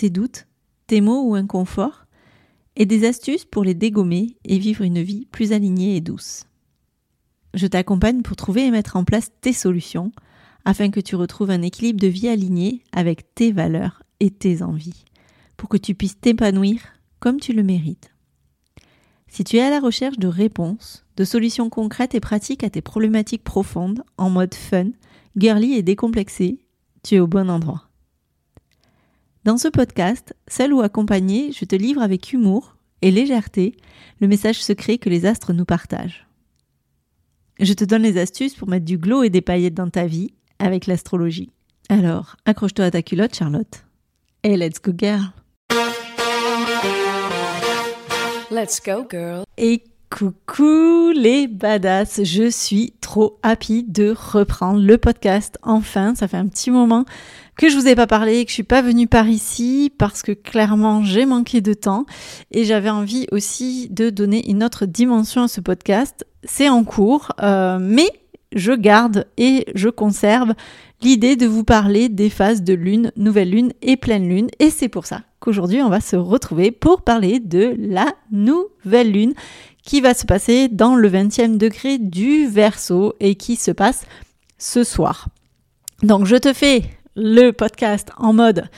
tes doutes, tes maux ou inconforts, et des astuces pour les dégommer et vivre une vie plus alignée et douce. Je t'accompagne pour trouver et mettre en place tes solutions afin que tu retrouves un équilibre de vie aligné avec tes valeurs et tes envies, pour que tu puisses t'épanouir comme tu le mérites. Si tu es à la recherche de réponses, de solutions concrètes et pratiques à tes problématiques profondes en mode fun, girly et décomplexé, tu es au bon endroit. Dans ce podcast, seul ou accompagné, je te livre avec humour et légèreté le message secret que les astres nous partagent. Je te donne les astuces pour mettre du glow et des paillettes dans ta vie avec l'astrologie. Alors, accroche-toi à ta culotte, Charlotte. Et let's go, girl! Let's go, girl! Et Coucou les badass, je suis trop happy de reprendre le podcast enfin, ça fait un petit moment que je vous ai pas parlé, que je suis pas venue par ici parce que clairement j'ai manqué de temps et j'avais envie aussi de donner une autre dimension à ce podcast. C'est en cours, euh, mais je garde et je conserve l'idée de vous parler des phases de lune, nouvelle lune et pleine lune et c'est pour ça qu'aujourd'hui on va se retrouver pour parler de la nouvelle lune qui va se passer dans le 20e degré du Verseau et qui se passe ce soir. Donc je te fais le podcast en mode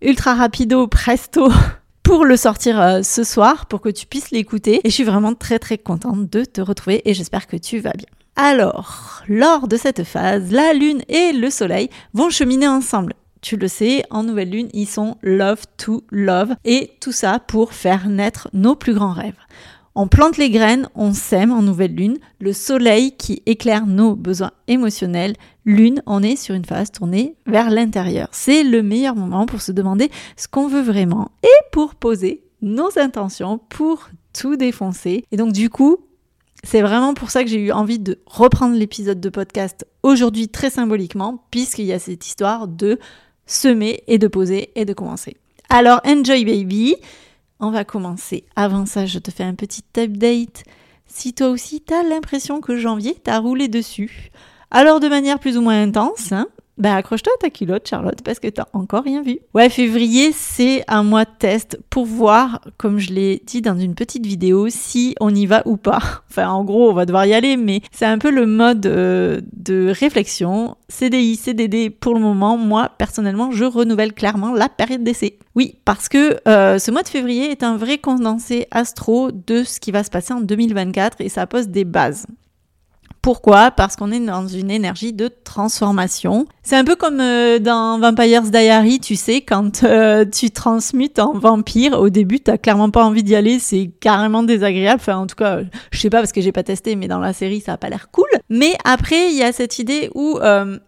ultra rapido, presto pour le sortir euh, ce soir pour que tu puisses l'écouter et je suis vraiment très très contente de te retrouver et j'espère que tu vas bien. Alors, lors de cette phase, la lune et le soleil vont cheminer ensemble. Tu le sais, en nouvelle lune, ils sont love to love et tout ça pour faire naître nos plus grands rêves. On plante les graines, on sème en nouvelle lune, le soleil qui éclaire nos besoins émotionnels, lune, on est sur une phase tournée vers l'intérieur. C'est le meilleur moment pour se demander ce qu'on veut vraiment et pour poser nos intentions pour tout défoncer. Et donc du coup, c'est vraiment pour ça que j'ai eu envie de reprendre l'épisode de podcast aujourd'hui très symboliquement, puisqu'il y a cette histoire de semer et de poser et de commencer. Alors, enjoy baby on va commencer. Avant ça, je te fais un petit update. Si toi aussi t'as l'impression que janvier t'a roulé dessus, alors de manière plus ou moins intense, hein, bah accroche-toi à ta culotte Charlotte parce que t'as encore rien vu. Ouais, février c'est un mois de test pour voir, comme je l'ai dit dans une petite vidéo, si on y va ou pas. Enfin en gros on va devoir y aller, mais c'est un peu le mode euh, de réflexion. CDI, CDD pour le moment, moi personnellement je renouvelle clairement la période d'essai. Oui, parce que euh, ce mois de février est un vrai condensé astro de ce qui va se passer en 2024 et ça pose des bases. Pourquoi? Parce qu'on est dans une énergie de transformation. C'est un peu comme euh, dans Vampire's Diary, tu sais, quand euh, tu transmutes en vampire, au début, t'as clairement pas envie d'y aller, c'est carrément désagréable. Enfin, en tout cas, je sais pas parce que j'ai pas testé, mais dans la série, ça a pas l'air cool. Mais après, il y a cette idée où euh,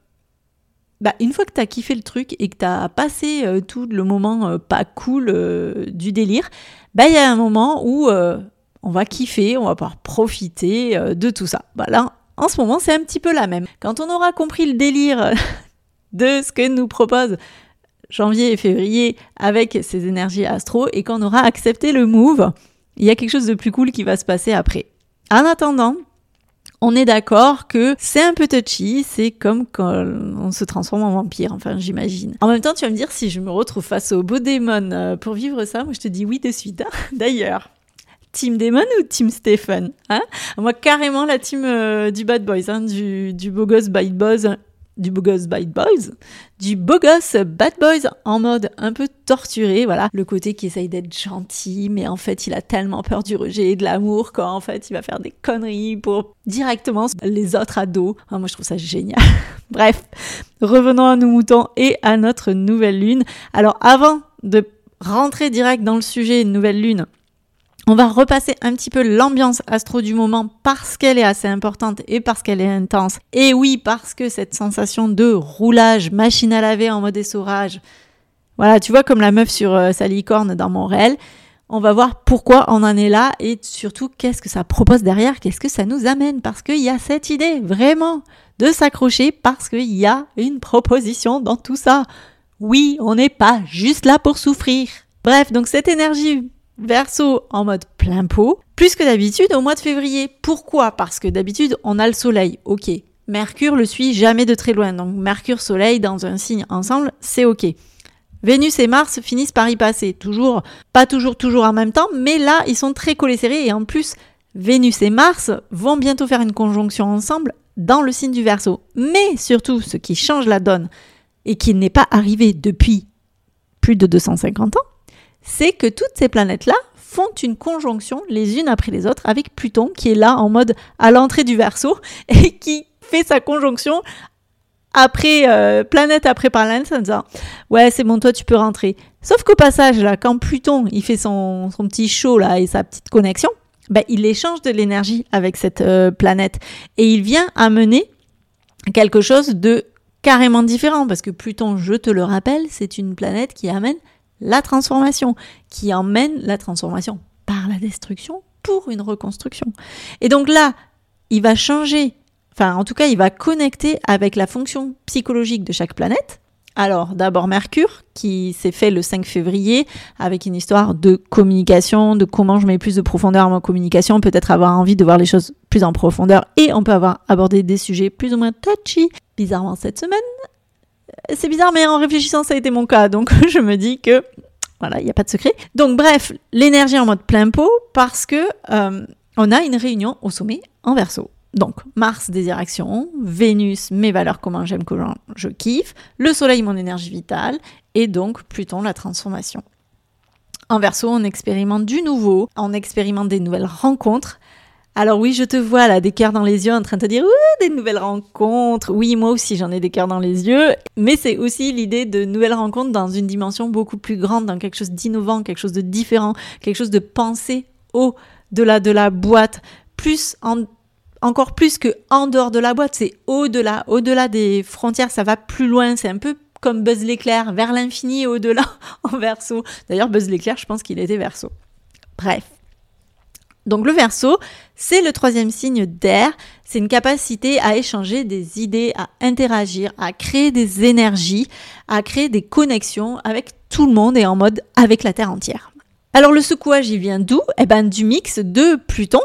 bah, une fois que tu as kiffé le truc et que tu as passé tout le moment pas cool du délire, bah, il y a un moment où on va kiffer, on va pouvoir profiter de tout ça. Bah, là, en ce moment, c'est un petit peu la même. Quand on aura compris le délire de ce que nous propose janvier et février avec ces énergies astro et qu'on aura accepté le move, il y a quelque chose de plus cool qui va se passer après. En attendant, on est d'accord que c'est un peu touchy, c'est comme quand on se transforme en vampire, enfin j'imagine. En même temps, tu vas me dire si je me retrouve face au beau démon euh, pour vivre ça, moi je te dis oui de suite. Hein. D'ailleurs, Team Damon ou Team Stephen hein? Moi, carrément la team euh, du Bad Boys, hein, du, du beau gosse Bad Boys, du beau gosse Bad Boys, du beau gosse Bad Boys en mode un peu torturé, voilà. Le côté qui essaye d'être gentil, mais en fait, il a tellement peur du rejet et de l'amour qu'en fait, il va faire des conneries pour directement les autres ados. Ah, moi, je trouve ça génial. Bref, revenons à nos moutons et à notre nouvelle lune. Alors, avant de rentrer direct dans le sujet nouvelle lune, on va repasser un petit peu l'ambiance astro du moment parce qu'elle est assez importante et parce qu'elle est intense. Et oui, parce que cette sensation de roulage, machine à laver en mode essorage, Voilà, tu vois, comme la meuf sur euh, sa licorne dans mon réel, on va voir pourquoi on en est là et surtout qu'est-ce que ça propose derrière, qu'est-ce que ça nous amène, parce qu'il y a cette idée, vraiment, de s'accrocher parce qu'il y a une proposition dans tout ça. Oui, on n'est pas juste là pour souffrir. Bref, donc cette énergie verso en mode plein pot, plus que d'habitude au mois de février. Pourquoi? Parce que d'habitude, on a le soleil, ok. Mercure le suit jamais de très loin, donc Mercure-Soleil dans un signe ensemble, c'est ok. Vénus et Mars finissent par y passer, toujours, pas toujours, toujours en même temps, mais là, ils sont très collés serrés et en plus, Vénus et Mars vont bientôt faire une conjonction ensemble dans le signe du Verseau. Mais surtout, ce qui change la donne et qui n'est pas arrivé depuis plus de 250 ans, c'est que toutes ces planètes-là font une conjonction les unes après les autres avec Pluton qui est là en mode à l'entrée du Verseau et qui fait sa conjonction après euh, planète après planète en disant ouais c'est bon toi tu peux rentrer. Sauf qu'au passage là quand Pluton il fait son, son petit show là et sa petite connexion ben, il échange de l'énergie avec cette euh, planète. Et il vient amener quelque chose de carrément différent parce que Pluton je te le rappelle c'est une planète qui amène la transformation qui emmène la transformation par la destruction pour une reconstruction et donc là il va changer Enfin, en tout cas, il va connecter avec la fonction psychologique de chaque planète. Alors, d'abord Mercure, qui s'est fait le 5 février, avec une histoire de communication, de comment je mets plus de profondeur à ma communication, peut-être avoir envie de voir les choses plus en profondeur, et on peut avoir abordé des sujets plus ou moins touchy. Bizarrement, cette semaine, c'est bizarre, mais en réfléchissant, ça a été mon cas, donc je me dis que, voilà, il n'y a pas de secret. Donc, bref, l'énergie en mode plein pot, parce que euh, on a une réunion au sommet en verso. Donc, Mars, action, Vénus, mes valeurs, comment j'aime, comment je kiffe, le Soleil, mon énergie vitale, et donc Pluton, la transformation. En verso, on expérimente du nouveau, on expérimente des nouvelles rencontres. Alors oui, je te vois là, des cœurs dans les yeux en train de te dire des nouvelles rencontres. Oui, moi aussi j'en ai des cœurs dans les yeux, mais c'est aussi l'idée de nouvelles rencontres dans une dimension beaucoup plus grande, dans quelque chose d'innovant, quelque chose de différent, quelque chose de pensé au-delà de la boîte, plus en encore plus que en dehors de la boîte, c'est au-delà, au-delà des frontières, ça va plus loin, c'est un peu comme Buzz l'éclair, vers l'infini et au-delà en verso. D'ailleurs, Buzz l'éclair, je pense qu'il était verso. Bref. Donc le verso, c'est le troisième signe d'air, c'est une capacité à échanger des idées, à interagir, à créer des énergies, à créer des connexions avec tout le monde et en mode avec la Terre entière. Alors le secouage, il vient d'où? Eh ben du mix de Pluton,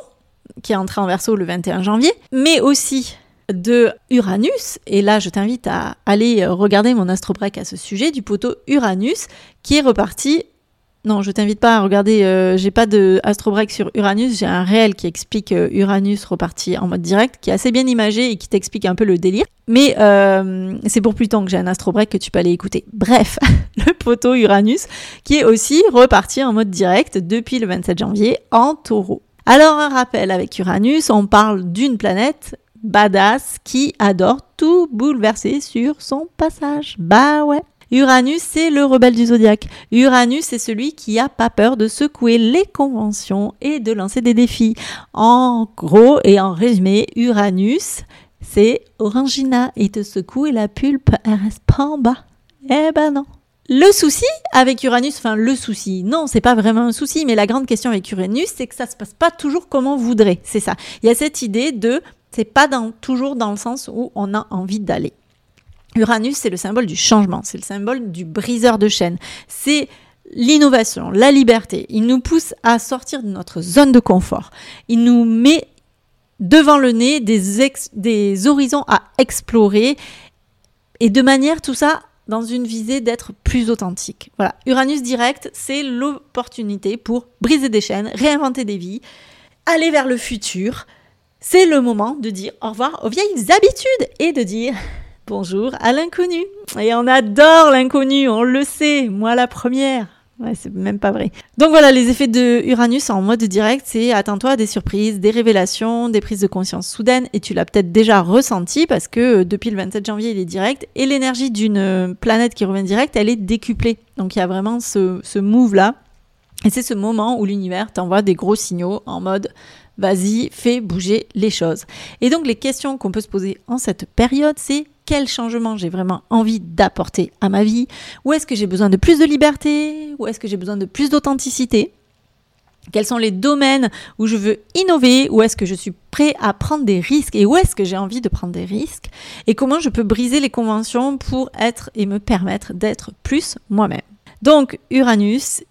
qui est entré en verso le 21 janvier, mais aussi de Uranus. Et là, je t'invite à aller regarder mon astrobreak à ce sujet du poteau Uranus qui est reparti. Non, je t'invite pas à regarder. Euh, j'ai pas de astrobreak sur Uranus. J'ai un réel qui explique euh, Uranus reparti en mode direct, qui est assez bien imagé et qui t'explique un peu le délire. Mais euh, c'est pour plus tard que j'ai un astrobreak que tu peux aller écouter. Bref, le poteau Uranus qui est aussi reparti en mode direct depuis le 27 janvier en Taureau. Alors un rappel avec Uranus, on parle d'une planète badass qui adore tout bouleverser sur son passage. Bah ouais. Uranus, c'est le rebelle du zodiaque. Uranus, c'est celui qui a pas peur de secouer les conventions et de lancer des défis. En gros et en résumé, Uranus, c'est Orangina. Il te secoue et la pulpe, elle reste pas en bas. Eh ben non. Le souci avec Uranus, enfin le souci, non, c'est pas vraiment un souci, mais la grande question avec Uranus, c'est que ça se passe pas toujours comme on voudrait. C'est ça. Il y a cette idée de, c'est pas toujours dans le sens où on a envie d'aller. Uranus, c'est le symbole du changement, c'est le symbole du briseur de chaînes. C'est l'innovation, la liberté. Il nous pousse à sortir de notre zone de confort. Il nous met devant le nez des, horizons à explorer et de manière tout ça dans une visée d'être plus authentique. Voilà, Uranus direct, c'est l'opportunité pour briser des chaînes, réinventer des vies, aller vers le futur. C'est le moment de dire au revoir aux vieilles habitudes et de dire bonjour à l'inconnu. Et on adore l'inconnu, on le sait, moi la première. Ouais, c'est même pas vrai. Donc voilà, les effets de Uranus en mode direct, c'est attends-toi à des surprises, des révélations, des prises de conscience soudaines, et tu l'as peut-être déjà ressenti parce que euh, depuis le 27 janvier, il est direct, et l'énergie d'une euh, planète qui revient direct, elle est décuplée. Donc il y a vraiment ce, ce move-là, et c'est ce moment où l'univers t'envoie des gros signaux en mode vas-y, fais bouger les choses. Et donc les questions qu'on peut se poser en cette période, c'est quel changement j'ai vraiment envie d'apporter à ma vie, où est-ce que j'ai besoin de plus de liberté, où est-ce que j'ai besoin de plus d'authenticité, quels sont les domaines où je veux innover, où est-ce que je suis prêt à prendre des risques? Et où est-ce que j'ai envie de prendre des risques? Et comment je peux briser les conventions pour être et me permettre d'être plus moi-même? Donc Uranus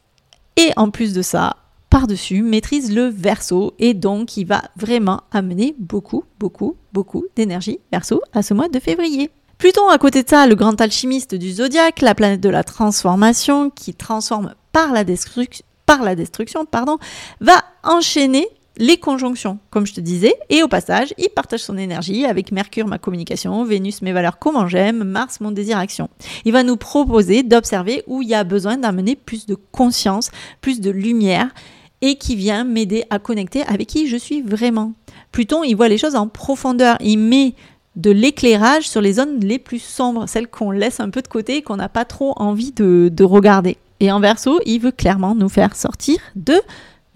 et en plus de ça, par-dessus, maîtrise le verso et donc il va vraiment amener beaucoup, beaucoup, beaucoup d'énergie verso à ce mois de février. Pluton, à côté de ça, le grand alchimiste du zodiaque, la planète de la transformation qui transforme par la, destruction, par la destruction, pardon, va enchaîner les conjonctions, comme je te disais, et au passage, il partage son énergie avec Mercure, ma communication, Vénus, mes valeurs, comment j'aime, Mars, mon désir, action. Il va nous proposer d'observer où il y a besoin d'amener plus de conscience, plus de lumière, et qui vient m'aider à connecter avec qui je suis vraiment. Pluton, il voit les choses en profondeur, il met de l'éclairage sur les zones les plus sombres, celles qu'on laisse un peu de côté et qu'on n'a pas trop envie de, de regarder. Et en verso, il veut clairement nous faire sortir de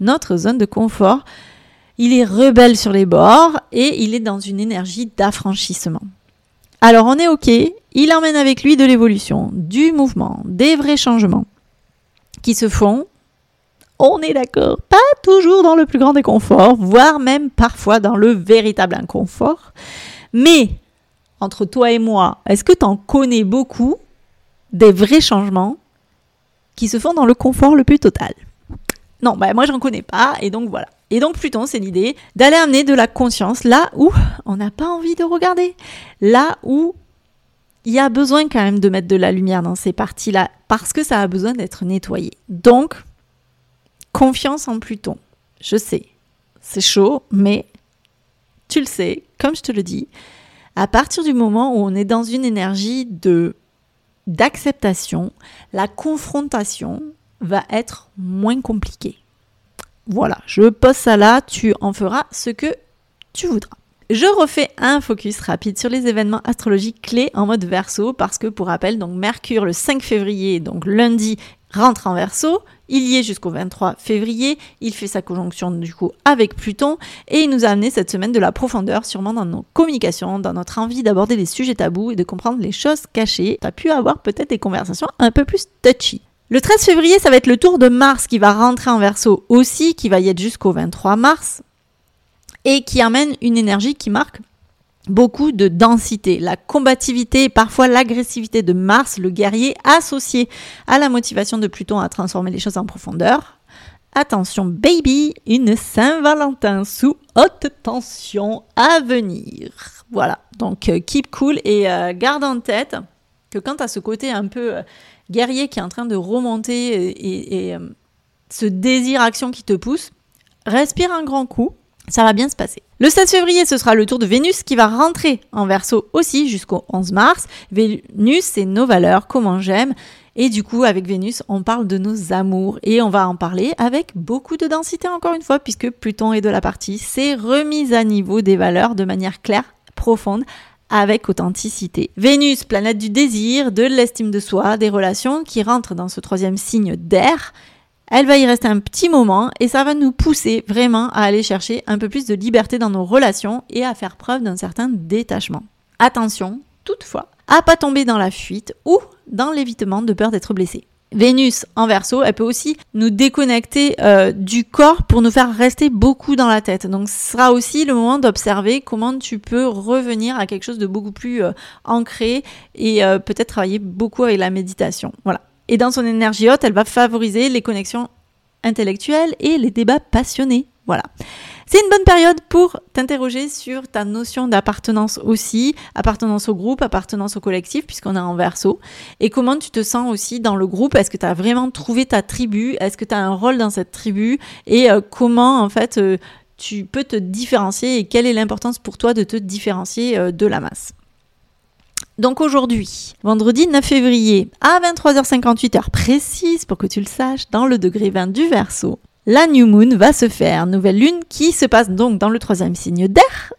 notre zone de confort. Il est rebelle sur les bords et il est dans une énergie d'affranchissement. Alors on est OK, il emmène avec lui de l'évolution, du mouvement, des vrais changements qui se font on est d'accord, pas toujours dans le plus grand des conforts, voire même parfois dans le véritable inconfort. Mais entre toi et moi, est-ce que tu en connais beaucoup des vrais changements qui se font dans le confort le plus total? Non, bah moi j'en connais pas, et donc voilà. Et donc Pluton, c'est l'idée d'aller amener de la conscience là où on n'a pas envie de regarder, là où il y a besoin quand même de mettre de la lumière dans ces parties-là, parce que ça a besoin d'être nettoyé. Donc, Confiance en Pluton. Je sais, c'est chaud, mais tu le sais, comme je te le dis, à partir du moment où on est dans une énergie de d'acceptation, la confrontation va être moins compliquée. Voilà, je pose ça là, tu en feras ce que tu voudras. Je refais un focus rapide sur les événements astrologiques clés en mode verso parce que pour rappel, donc Mercure le 5 février, donc lundi, rentre en verso, il y est jusqu'au 23 février, il fait sa conjonction du coup avec Pluton et il nous a amené cette semaine de la profondeur sûrement dans nos communications, dans notre envie d'aborder les sujets tabous et de comprendre les choses cachées. Tu as pu avoir peut-être des conversations un peu plus touchy. Le 13 février, ça va être le tour de Mars qui va rentrer en verso aussi, qui va y être jusqu'au 23 mars et qui amène une énergie qui marque beaucoup de densité, la combativité et parfois l'agressivité de Mars, le guerrier, associé à la motivation de Pluton à transformer les choses en profondeur. Attention baby, une Saint-Valentin sous haute tension à venir. Voilà, donc euh, keep cool et euh, garde en tête que quand as ce côté un peu euh, guerrier qui est en train de remonter et, et ce désir action qui te pousse, respire un grand coup ça va bien se passer. Le 16 février, ce sera le tour de Vénus qui va rentrer en verso aussi jusqu'au 11 mars. Vénus, c'est nos valeurs, comment j'aime. Et du coup, avec Vénus, on parle de nos amours et on va en parler avec beaucoup de densité encore une fois, puisque Pluton est de la partie. C'est remise à niveau des valeurs de manière claire, profonde, avec authenticité. Vénus, planète du désir, de l'estime de soi, des relations, qui rentre dans ce troisième signe d'air elle va y rester un petit moment et ça va nous pousser vraiment à aller chercher un peu plus de liberté dans nos relations et à faire preuve d'un certain détachement. Attention, toutefois, à pas tomber dans la fuite ou dans l'évitement de peur d'être blessé. Vénus en verso, elle peut aussi nous déconnecter euh, du corps pour nous faire rester beaucoup dans la tête. Donc ce sera aussi le moment d'observer comment tu peux revenir à quelque chose de beaucoup plus euh, ancré et euh, peut-être travailler beaucoup avec la méditation. Voilà. Et dans son énergie haute, elle va favoriser les connexions intellectuelles et les débats passionnés. Voilà. C'est une bonne période pour t'interroger sur ta notion d'appartenance aussi, appartenance au groupe, appartenance au collectif, puisqu'on est en verso, et comment tu te sens aussi dans le groupe? Est-ce que tu as vraiment trouvé ta tribu? Est-ce que tu as un rôle dans cette tribu? Et euh, comment, en fait, euh, tu peux te différencier et quelle est l'importance pour toi de te différencier euh, de la masse? Donc aujourd'hui, vendredi 9 février, à 23h58 heure précise pour que tu le saches, dans le degré 20 du Verseau, la New Moon va se faire, nouvelle lune qui se passe donc dans le troisième signe d'air.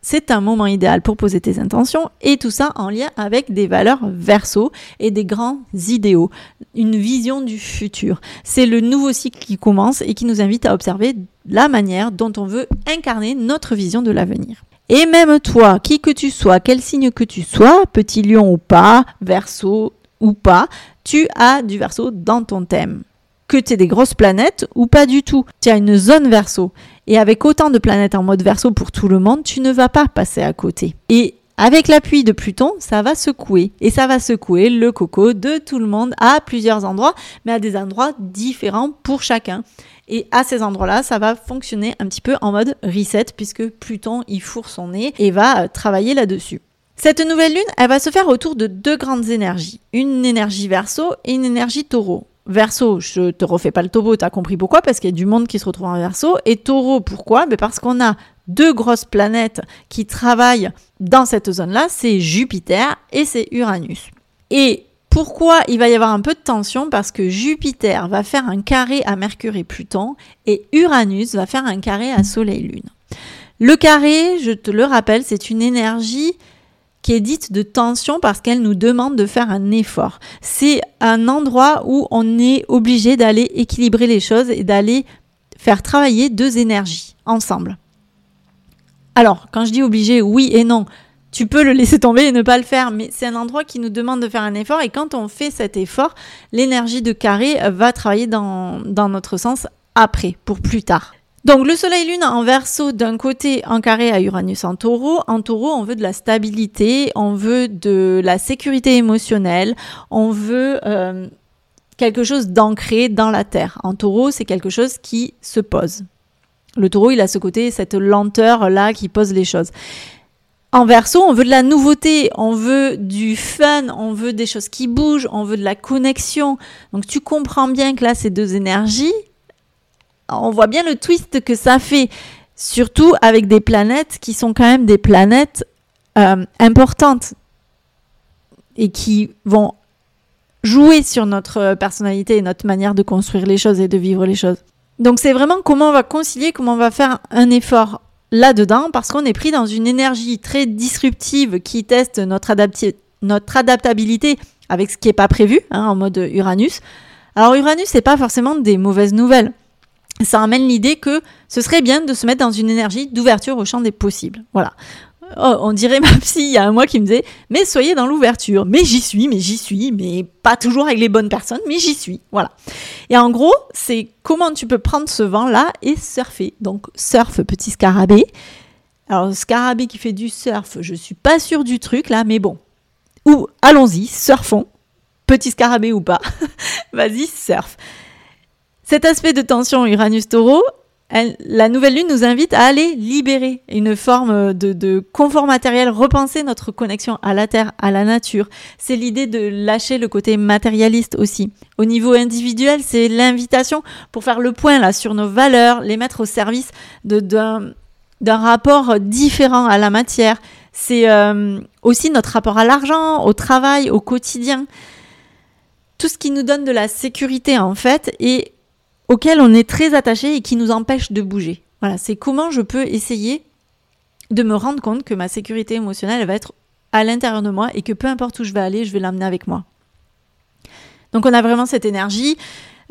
C'est un moment idéal pour poser tes intentions et tout ça en lien avec des valeurs verso et des grands idéaux, une vision du futur. C'est le nouveau cycle qui commence et qui nous invite à observer la manière dont on veut incarner notre vision de l'avenir. Et même toi, qui que tu sois, quel signe que tu sois, petit lion ou pas, verso ou pas, tu as du verso dans ton thème. Que tu aies des grosses planètes ou pas du tout. Tu as une zone verso. Et avec autant de planètes en mode verso pour tout le monde, tu ne vas pas passer à côté. Et avec l'appui de Pluton, ça va secouer. Et ça va secouer le coco de tout le monde à plusieurs endroits, mais à des endroits différents pour chacun. Et à ces endroits-là, ça va fonctionner un petit peu en mode reset, puisque Pluton y fourre son nez et va euh, travailler là-dessus. Cette nouvelle lune, elle va se faire autour de deux grandes énergies. Une énergie verso et une énergie taureau. Verso, je te refais pas le taureau, t'as compris pourquoi? Parce qu'il y a du monde qui se retrouve en verso. Et taureau, pourquoi? Ben Parce qu'on a deux grosses planètes qui travaillent dans cette zone-là, c'est Jupiter et c'est Uranus. Et pourquoi il va y avoir un peu de tension Parce que Jupiter va faire un carré à Mercure et Pluton et Uranus va faire un carré à Soleil-Lune. Le carré, je te le rappelle, c'est une énergie qui est dite de tension parce qu'elle nous demande de faire un effort. C'est un endroit où on est obligé d'aller équilibrer les choses et d'aller faire travailler deux énergies ensemble. Alors, quand je dis obligé, oui et non. Tu peux le laisser tomber et ne pas le faire, mais c'est un endroit qui nous demande de faire un effort et quand on fait cet effort, l'énergie de carré va travailler dans, dans notre sens après, pour plus tard. Donc le Soleil Lune en verso d'un côté en carré à Uranus en taureau. En taureau, on veut de la stabilité, on veut de la sécurité émotionnelle, on veut euh, quelque chose d'ancré dans la terre. En taureau, c'est quelque chose qui se pose. Le taureau, il a ce côté, cette lenteur-là qui pose les choses. En verso, on veut de la nouveauté, on veut du fun, on veut des choses qui bougent, on veut de la connexion. Donc tu comprends bien que là, ces deux énergies, on voit bien le twist que ça fait, surtout avec des planètes qui sont quand même des planètes euh, importantes et qui vont jouer sur notre personnalité et notre manière de construire les choses et de vivre les choses. Donc c'est vraiment comment on va concilier, comment on va faire un effort là-dedans, parce qu'on est pris dans une énergie très disruptive qui teste notre, adaptabilité avec ce qui n'est pas prévu, hein, en mode Uranus. Alors Uranus, c'est pas forcément des mauvaises nouvelles ça amène l'idée que ce serait bien de se mettre dans une énergie d'ouverture au champ des possibles. Voilà. Oh, on dirait ma psy il y a un mois qui me disait mais soyez dans l'ouverture. Mais j'y suis mais j'y suis mais pas toujours avec les bonnes personnes mais j'y suis. Voilà. Et en gros c'est comment tu peux prendre ce vent là et surfer. Donc surf petit scarabée. Alors scarabée qui fait du surf je suis pas sûre du truc là mais bon. Ou allons-y surfons. Petit scarabée ou pas. Vas-y surf. Cet aspect de tension Uranus-Taureau, la nouvelle lune nous invite à aller libérer une forme de, confort matériel, repenser notre connexion à la terre, à la nature. C'est l'idée de lâcher le côté matérialiste aussi. Au niveau individuel, c'est l'invitation pour faire le point là sur nos valeurs, les mettre au service d'un rapport différent à la matière. C'est euh, aussi notre rapport à l'argent, au travail, au quotidien. Tout ce qui nous donne de la sécurité en fait et auquel on est très attaché et qui nous empêche de bouger. Voilà, c'est comment je peux essayer de me rendre compte que ma sécurité émotionnelle va être à l'intérieur de moi et que peu importe où je vais aller, je vais l'amener avec moi. Donc on a vraiment cette énergie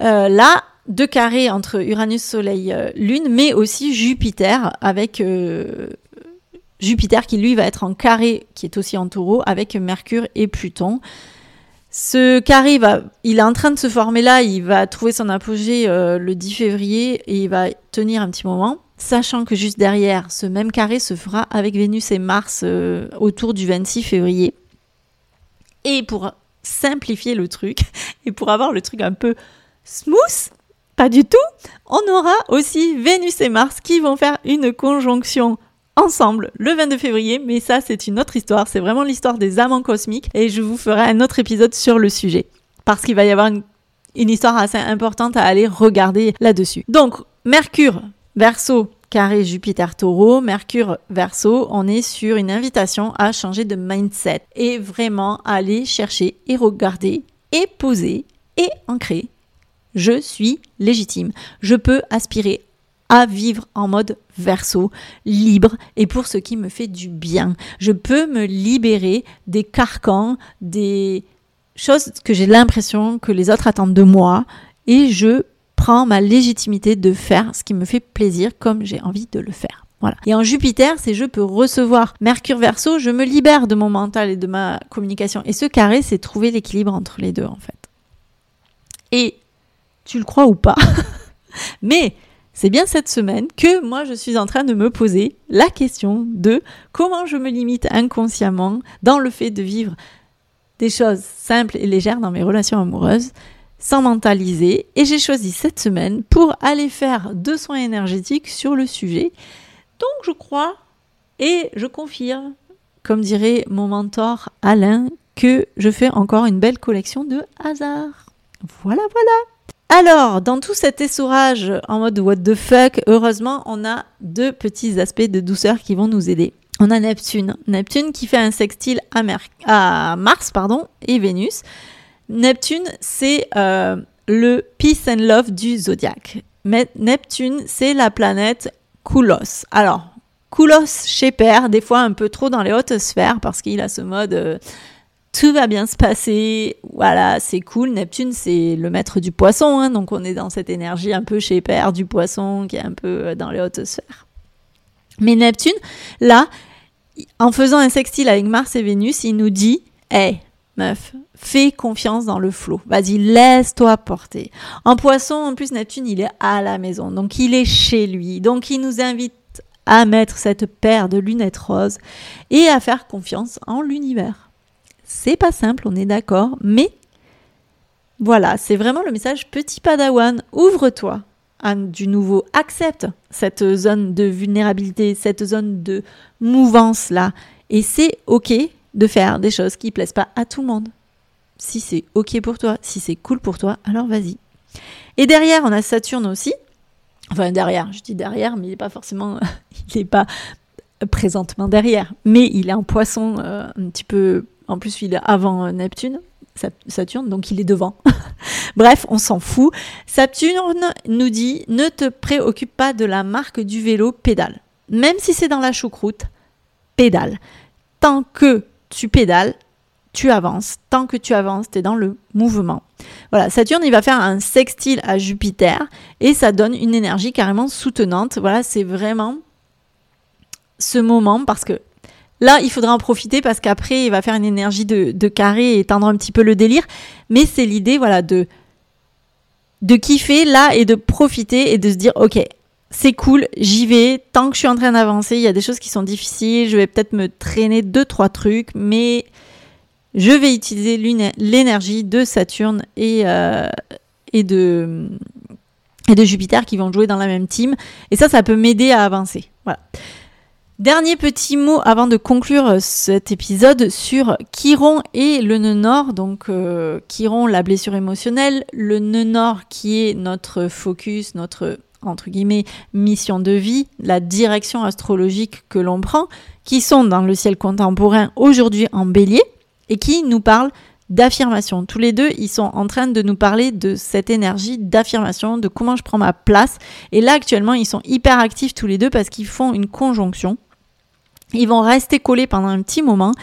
euh, là de carré entre Uranus, Soleil, euh, Lune, mais aussi Jupiter avec euh, Jupiter qui lui va être en carré, qui est aussi en taureau, avec Mercure et Pluton. Ce carré, va, il est en train de se former là, il va trouver son apogée euh, le 10 février et il va tenir un petit moment, sachant que juste derrière, ce même carré se fera avec Vénus et Mars euh, autour du 26 février. Et pour simplifier le truc, et pour avoir le truc un peu smooth, pas du tout, on aura aussi Vénus et Mars qui vont faire une conjonction ensemble le 22 février, mais ça c'est une autre histoire, c'est vraiment l'histoire des amants cosmiques et je vous ferai un autre épisode sur le sujet parce qu'il va y avoir une, histoire assez importante à aller regarder là-dessus. Donc Mercure, Verseau, carré Jupiter Taureau, Mercure Verseau, on est sur une invitation à changer de mindset et vraiment aller chercher et regarder et poser et ancrer. Je suis légitime. Je peux aspirer à vivre en mode verso, libre et pour ce qui me fait du bien. Je peux me libérer des carcans, des choses que j'ai l'impression que les autres attendent de moi et je prends ma légitimité de faire ce qui me fait plaisir comme j'ai envie de le faire. Voilà. Et en Jupiter, c'est je peux recevoir. Mercure verso, je me libère de mon mental et de ma communication. Et ce carré, c'est trouver l'équilibre entre les deux, en fait. Et tu le crois ou pas, mais c'est bien cette semaine que moi je suis en train de me poser la question de comment je me limite inconsciemment dans le fait de vivre des choses simples et légères dans mes relations amoureuses sans mentaliser. Et j'ai choisi cette semaine pour aller faire deux soins énergétiques sur le sujet. Donc je crois et je confirme, comme dirait mon mentor Alain, que je fais encore une belle collection de hasard. Voilà, voilà. Alors, dans tout cet essorage en mode what the fuck, heureusement, on a deux petits aspects de douceur qui vont nous aider. On a Neptune. Neptune qui fait un sextile à, Mars pardon, et Vénus. Neptune, c'est euh, le peace and love du zodiaque. Mais Neptune, c'est la planète Koulos. Alors, Koulos chez Père, des fois un peu trop dans les hautes sphères parce qu'il a ce mode euh, tout va bien se passer, voilà, c'est cool. Neptune, c'est le maître du poisson, hein, donc on est dans cette énergie un peu chez Père du poisson qui est un peu euh, dans les hautes sphères. Mais Neptune, là, en faisant un sextile avec Mars et Vénus, il nous dit Hé, meuf, fais confiance dans le flot. Vas-y, laisse-toi porter. En poisson, en plus, Neptune, il est à la maison, donc il est chez lui. Donc il nous invite à mettre cette paire de lunettes roses et à faire confiance en l'univers. C'est pas simple, on est d'accord, mais voilà, c'est vraiment le message petit padawan, ouvre-toi du nouveau, accepte cette zone de vulnérabilité, cette zone de mouvance là, et c'est ok de faire des choses qui plaisent pas à tout le monde. Si c'est ok pour toi, si c'est cool pour toi, alors vas-y. Et derrière, on a Saturne aussi. Enfin derrière, je dis derrière, mais il n'est pas forcément, il n'est pas présentement derrière, mais il est en poisson euh, un petit peu en plus, il est avant euh, Neptune, Saturne, donc il est devant. Bref, on s'en fout. Saturne nous dit ne te préoccupe pas de la marque du vélo pédale. Même si c'est dans la choucroute, pédale. Tant que tu pédales, tu avances. Tant que tu avances, tu es dans le mouvement. Voilà, Saturne, il va faire un sextile à Jupiter et ça donne une énergie carrément soutenante. Voilà, c'est vraiment ce moment parce que Là, il faudra en profiter parce qu'après, il va faire une énergie de, carré et éteindre un petit peu le délire. Mais c'est l'idée, voilà, de, de kiffer là et de profiter et de se dire, ok, c'est cool, j'y vais. Tant que je suis en train d'avancer, il y a des choses qui sont difficiles. Je vais peut-être me traîner deux, trois trucs, mais je vais utiliser l'énergie de Saturne et, euh, et, de, et de Jupiter qui vont jouer dans la même team. Et ça, ça peut m'aider à avancer. Voilà. Dernier petit mot avant de conclure euh, cet épisode sur Chiron et le nœud nord. Donc euh, Chiron, la blessure émotionnelle, le nœud nord qui est notre focus, notre entre guillemets mission de vie, la direction astrologique que l'on prend, qui sont dans le ciel contemporain aujourd'hui en bélier et qui nous parlent d'affirmation. Tous les deux, ils sont en train de nous parler de cette énergie d'affirmation, de comment je prends ma place. Et là, actuellement, ils sont hyper actifs tous les deux parce qu'ils font une conjonction. Ils vont rester collés pendant un petit moment.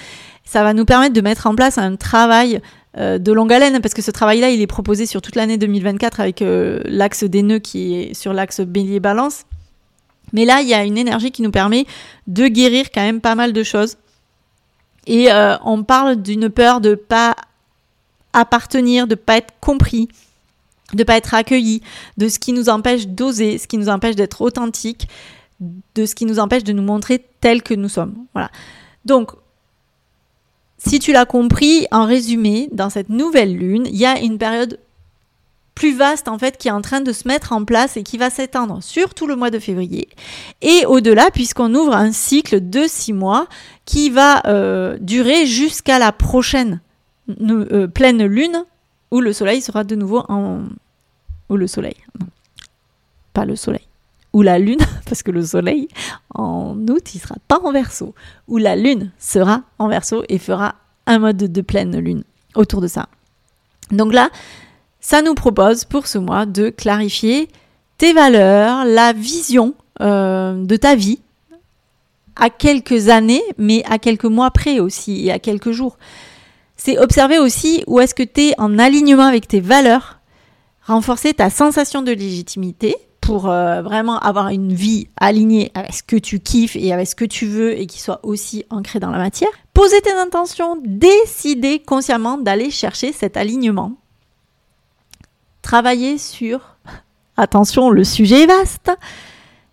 Ça va nous permettre de mettre en place un travail euh, de longue haleine, parce que ce travail-là, il est proposé sur toute l'année 2024 avec euh, l'axe des nœuds qui est sur l'axe bélier-balance. Mais là, il y a une énergie qui nous permet de guérir quand même pas mal de choses. Et euh, on parle d'une peur de pas appartenir, de pas être compris, de pas être accueilli, de ce qui nous empêche d'oser, ce qui nous empêche d'être authentique, de ce qui nous empêche de nous montrer tels que nous sommes. Voilà. Donc, si tu l'as compris, en résumé, dans cette nouvelle lune, il y a une période plus vaste en fait qui est en train de se mettre en place et qui va s'étendre sur tout le mois de février et au-delà puisqu'on ouvre un cycle de six mois qui va euh, durer jusqu'à la prochaine euh, pleine lune où le soleil sera de nouveau en... ou le soleil, non, pas le soleil ou la lune, parce que le soleil en août, il sera pas en verso, ou la lune sera en verso et fera un mode de pleine lune autour de ça. Donc là, ça nous propose pour ce mois de clarifier tes valeurs, la vision euh, de ta vie à quelques années, mais à quelques mois près aussi et à quelques jours. C'est observer aussi où est-ce que tu es en alignement avec tes valeurs, renforcer ta sensation de légitimité, pour euh, vraiment avoir une vie alignée avec ce que tu kiffes et avec ce que tu veux et qui soit aussi ancré dans la matière. Poser tes intentions, décider consciemment d'aller chercher cet alignement. Travailler sur, attention, le sujet est vaste,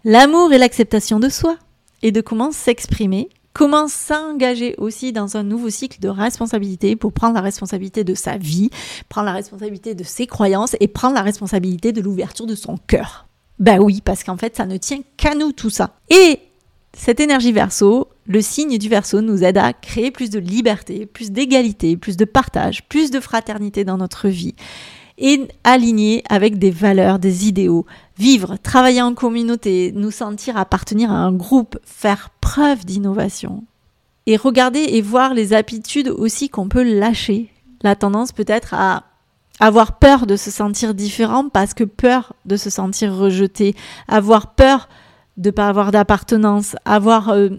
l'amour et l'acceptation de soi et de comment s'exprimer comment s'engager aussi dans un nouveau cycle de responsabilité pour prendre la responsabilité de sa vie, prendre la responsabilité de ses croyances et prendre la responsabilité de l'ouverture de son cœur. Ben oui, parce qu'en fait, ça ne tient qu'à nous tout ça. Et cette énergie verso, le signe du verso nous aide à créer plus de liberté, plus d'égalité, plus de partage, plus de fraternité dans notre vie et aligner avec des valeurs, des idéaux, vivre, travailler en communauté, nous sentir appartenir à un groupe, faire preuve d'innovation. Et regarder et voir les habitudes aussi qu'on peut lâcher. La tendance peut-être à avoir peur de se sentir différent parce que peur de se sentir rejeté, avoir peur de ne pas avoir d'appartenance, avoir euh,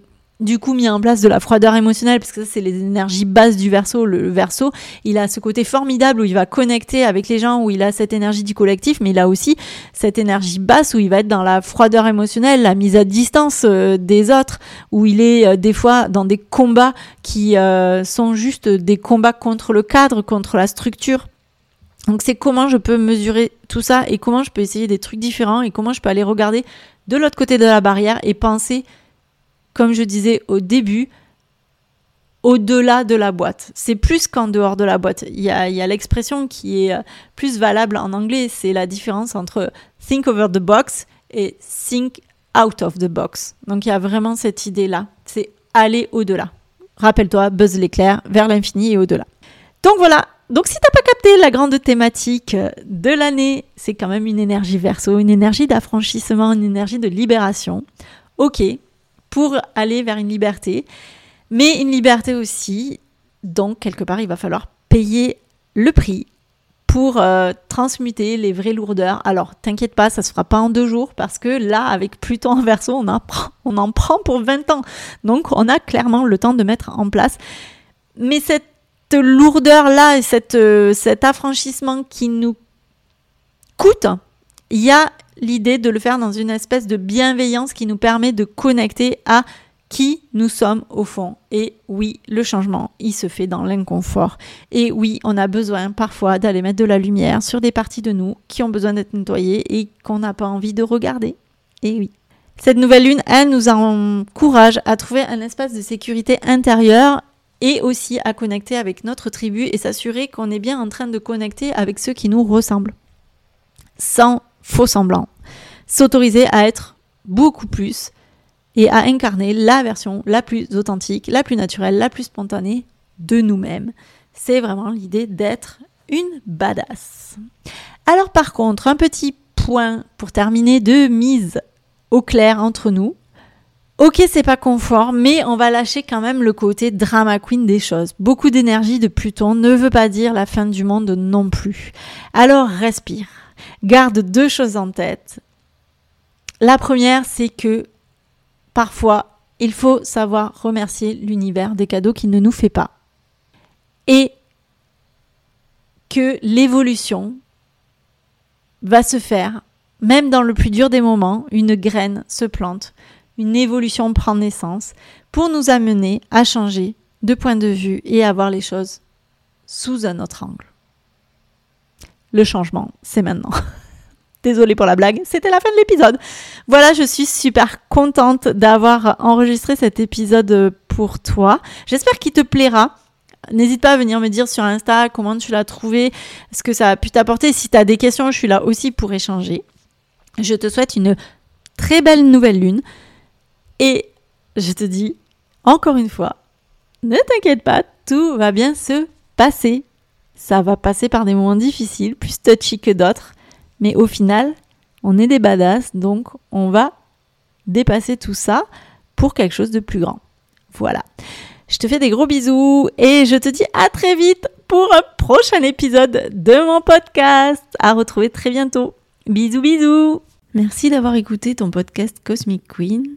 du coup mis en place de la froideur émotionnelle, parce que ça c'est les énergies basses du verso. Le, verso, il a ce côté formidable où il va connecter avec les gens, où il a cette énergie du collectif, mais il a aussi cette énergie basse où il va être dans la froideur émotionnelle, la mise à distance euh, des autres, où il est euh, des fois dans des combats qui sont juste des combats contre le cadre, contre la structure. Donc c'est comment je peux mesurer tout ça et comment je peux essayer des trucs différents et comment je peux aller regarder de l'autre côté de la barrière et penser comme je disais au début, au-delà de la boîte. C'est plus qu'en dehors de la boîte. Il y a, l'expression qui est euh, plus valable en anglais, c'est la différence entre think over the box et think out of the box. Donc il y a vraiment cette idée-là, c'est aller au-delà. Rappelle-toi, buzz l'éclair, vers l'infini et au-delà. Donc voilà, donc si t'as pas capté la grande thématique de l'année, c'est quand même une énergie verso, une énergie d'affranchissement, une énergie de libération. Ok, pour aller vers une liberté. Mais une liberté aussi, donc quelque part, il va falloir payer le prix pour euh, transmuter les vraies lourdeurs. Alors, t'inquiète pas, ça se fera pas en deux jours parce que là, avec Pluton en verso, on, on en prend pour 20 ans. Donc, on a clairement le temps de mettre en place. Mais cette lourdeur-là et cette, euh, cet affranchissement qui nous coûte, il y a l'idée de le faire dans une espèce de bienveillance qui nous permet de connecter à qui nous sommes au fond. Et oui, le changement, il se fait dans l'inconfort. Et oui, on a besoin parfois d'aller mettre de la lumière sur des parties de nous qui ont besoin d'être nettoyées et qu'on n'a pas envie de regarder. Et oui. Cette nouvelle lune, elle nous encourage à trouver un espace de sécurité intérieure et aussi à connecter avec notre tribu et s'assurer qu'on est bien en train de connecter avec ceux qui nous ressemblent. Sans faux semblant. S'autoriser à être beaucoup plus et à incarner la version la plus authentique, la plus naturelle, la plus spontanée de nous-mêmes. C'est vraiment l'idée d'être une badass. Alors par contre, un petit point pour terminer de mise au clair entre nous. Ok, c'est pas confort, mais on va lâcher quand même le côté drama queen des choses. Beaucoup d'énergie de Pluton ne veut pas dire la fin du monde non plus. Alors respire. Garde deux choses en tête. La première, c'est que parfois, il faut savoir remercier l'univers des cadeaux qu'il ne nous fait pas. Et que l'évolution va se faire, même dans le plus dur des moments, une graine se plante, une évolution prend naissance pour nous amener à changer de point de vue et à voir les choses sous un autre angle le changement, c'est maintenant. Désolée pour la blague, c'était la fin de l'épisode. Voilà, je suis super contente d'avoir enregistré cet épisode pour toi. J'espère qu'il te plaira. N'hésite pas à venir me dire sur Insta comment tu l'as trouvé, ce que ça a pu t'apporter. Si tu as des questions, je suis là aussi pour échanger. Je te souhaite une très belle nouvelle lune. Et je te dis encore une fois, ne t'inquiète pas, tout va bien se passer ça va passer par des moments difficiles, plus touchy que d'autres, mais au final, on est des badass, donc on va dépasser tout ça pour quelque chose de plus grand. Voilà. Je te fais des gros bisous et je te dis à très vite pour un prochain épisode de mon podcast. À retrouver très bientôt. Bisous bisous. Merci d'avoir écouté ton podcast Cosmic Queen.